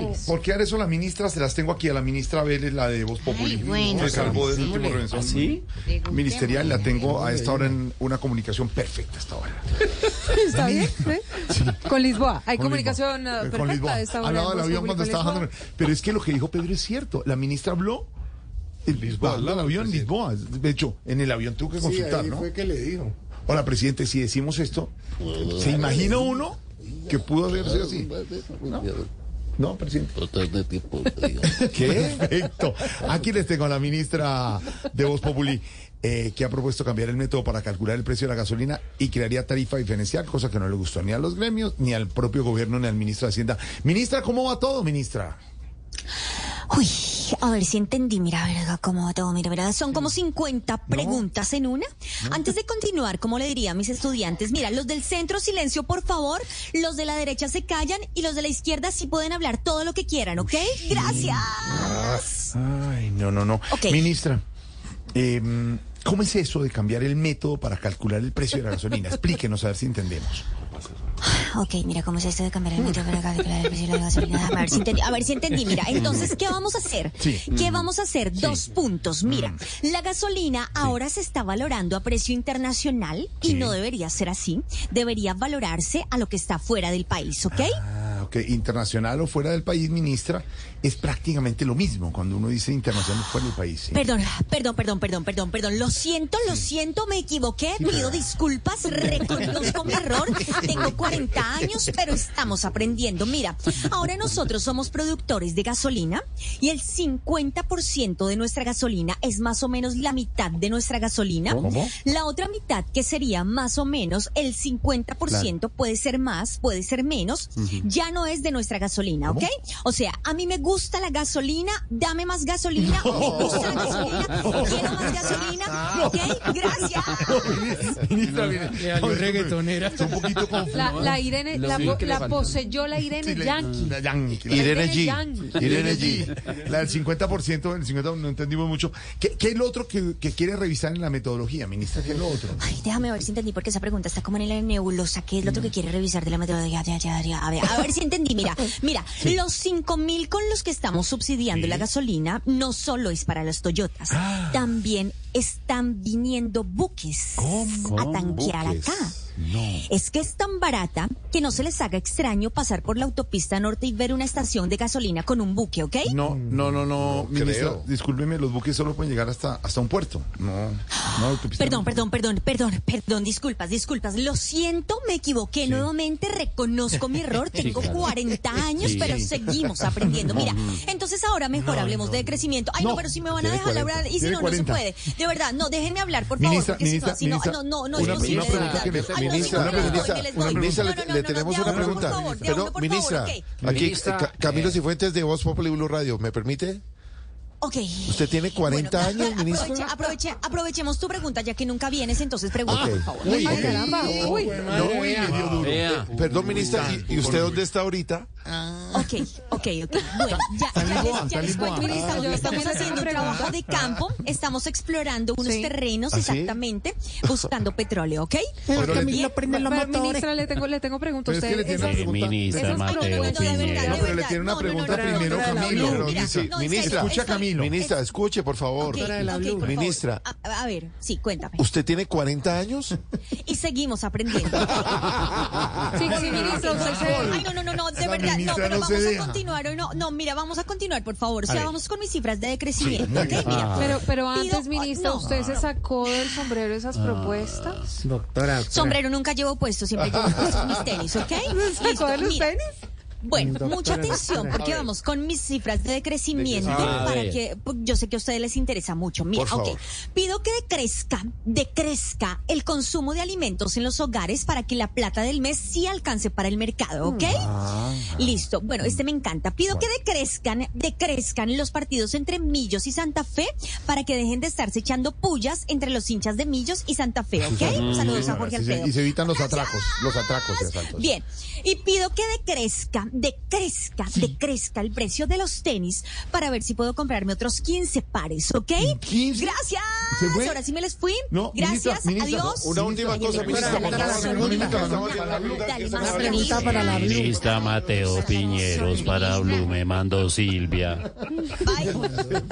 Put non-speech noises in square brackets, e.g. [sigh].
Vélez. ¿Por qué hará eso la ministra? Se las tengo aquí a la ministra Vélez, la de Voz Populi. bueno. Se salvó del último ¿Ah, sí? ministerial. La tengo a esta hora en una comunicación perfecta hasta ahora. [laughs] ¿Está bien? ¿Sí? Con Lisboa. Hay Con comunicación Lisboa. eh, Eh, perfecta. con Lisboa. esta hora en del avión cuando estaba Lisboa. bajando. Pero es que lo que dijo Pedro es cierto. La ministra habló. En Lisboa, del avión, Lisboa. De hecho, en el avión tuvo que Sí, consultar, ahí ¿no? fue que le dijo. Hola, presidente, si decimos esto, ¿se imagina uno que pudo haber sido así? ¿No? No, presidente. [laughs] ¿Qué? Perfecto. Aquí les tengo a la ministra de Voz Populi, eh, que ha propuesto cambiar el método para calcular el precio de la gasolina y crearía tarifa diferencial, cosa que no le gustó ni a los gremios, ni al propio gobierno, ni al ministro de Hacienda. Ministra, ¿cómo va todo, ministra? Uy, a ver si entendí. Mira, verga, cómo todo. Mira, mira, son como 50 preguntas en una. Antes de continuar, como le diría a mis estudiantes, mira, los del centro, silencio, por favor. Los de la derecha se callan y los de la izquierda sí pueden hablar todo lo que quieran, ¿ok? Gracias. Ay, no, no, no. Ok. Ministra, eh, ¿cómo es eso de cambiar el método para calcular el precio de la gasolina? [laughs] Explíquenos a ver si entendemos. Ok, mira, ¿cómo es esto de cambiar el método para calcular el precio de la gasolina? A ver si entendí. A ver si entendí. Mira, entonces, ¿qué vamos a hacer? Sí. ¿Qué vamos a hacer? Dos puntos. Mira, la gasolina ahora se está valorando a precio internacional y no debería ser así. Debería valorarse a lo que está fuera del país, ¿ok? Ah, ok. Internacional o fuera del país, ministra, es prácticamente lo mismo cuando uno dice internacional o fuera del país. ¿sí? Perdón, perdón, perdón, perdón, perdón, perdón. Lo siento, lo siento, me equivoqué. Pido disculpas, [laughs] reconozco mi error. Tengo [laughs] 40 años, pero estamos aprendiendo. Mira, ahora nosotros somos productores de gasolina y el 50% de nuestra gasolina es más o menos la mitad de nuestra gasolina. ¿Cómo? La otra mitad, que sería más o menos el 50%, puede ser más, puede ser menos, ya no es de nuestra gasolina, ¿ok? O sea, a mí me gusta la gasolina, dame más gasolina, [laughs] me gusta la gasolina, quiero más gasolina, ¿ok? Gracias. [laughs] Ministra, mire, no, un poquito. La, la Irene, la, poseyó la Irene Sí, Yankee. la Yankee, la- Irene G. Yankee. Irene G. La del 50%, el 50% no entendimos mucho. ¿Qué, qué es lo otro que, que quiere revisar en la metodología, ministra? ¿Qué es lo otro? Ay, déjame ver si entendí, porque esa pregunta está como en la nebulosa. ¿Qué es lo otro que quiere revisar de la metodología? A ver, a ver si entendí. Mira, [laughs] mira, los 5 mil con los que estamos subsidiando la gasolina no solo es para los Toyotas. También están viniendo buques a tanquear Buques. acá. No. Es que es tan barata que no se les haga extraño pasar por la autopista norte y ver una estación de gasolina con un buque, ¿ok? No, no, no, no, ministra, creo. discúlpeme, los buques solo pueden llegar hasta, hasta un puerto. No, no, Perdón, no. perdón, perdón, perdón, perdón, disculpas, disculpas. Lo siento, me equivoqué nuevamente, reconozco mi error. [laughs] Tengo 40 años, Sí. pero seguimos aprendiendo. Mira, entonces ahora mejor hablemos de crecimiento. Ay, no, No, pero si me van a dejar 40, hablar y si no, no se 40. puede. De verdad, no, déjenme hablar, por favor. Ministra, porque si ministra, no, si no, ministra, no, no, no una- es posible. una de pregunta no, ministra, no, no, no, No, le, no, no, le no, tenemos una pregunta. Pero, ministra, aquí Camilo eh, Cifuentes de Voz Populi Blue Radio, ¿me permite? Ok. ¿Usted tiene 40 Bueno, [laughs] años, aproveche- ministra? aproveche- aprovechemos tu pregunta, ya que nunca vienes, entonces pregunta, Ok. por favor. Uy, Ay, ok. caramba, uy. No, uy, le dio duro. Perdón, ministra, ¿y, y usted dónde está ahorita? Ok, ok, ok. Bueno, ya, ya les, ya les cuento, Ah, yo estamos le haciendo un trabajo de campo, estamos explorando unos Sí. terrenos ¿Ah, sí? exactamente, buscando petróleo, ¿ok? Pero le- Bien. Pero, ministra, le tengo, le tengo preguntas. Pero es que le Usted, tiene una pregunta. Ministra Mateo Piñera. pero le tiene una pregunta primero, Camilo. ministra. Escucha, Camilo. Ministra, escuche, por favor. Ministra. A, ver, sí, cuéntame. ¿Usted tiene 40 años? [laughs] Y seguimos aprendiendo. [laughs] Sí, sí, ministra, usted se- Ay, no, no, no, no, de verdad, no, pero vamos a deja. continuar. hoy No, no, mira, vamos a continuar, por favor. O sea, vamos con mis cifras de crecimiento, ¿ok? Mira, Pero, pero Pido- antes, ministra, no. ¿usted se sacó del sombrero esas propuestas? Doctora. Sombrero nunca llevo puesto, siempre llevo puestos mis tenis, ¿ok? ¿Se sacó de los mira. tenis? Bueno, mucha atención porque vamos con mis cifras de crecimiento para ver. que pues, yo sé que a ustedes les interesa mucho. Mira, Por ok, favor. pido que decrezca, decrezca el consumo de alimentos en los hogares para que la plata del mes sí alcance para el mercado, ¿ok? Ah. Listo. Bueno, este me encanta. Pido que decrezcan, decrezcan los partidos entre Millos y Santa Fe para que dejen de estarse echando pullas entre los hinchas de Millos y Santa Fe, ¿ok? Saludos a Jorge Sí, Alfredo. Y se evitan los atracos, los atracos asaltos. Bien, y pido que decrezca, decrezca, decrezca el precio de los tenis para ver si puedo comprarme otros 15 pares, ¿ok? 15? Gracias. ¿Se fue? Ahora sí me les fui. No, Gracias. ministra, ministra, Adiós. Una última cosa, Una pregunta para la. Ministra Mateo Piñeros para Blue me mandó Silvia. Bye.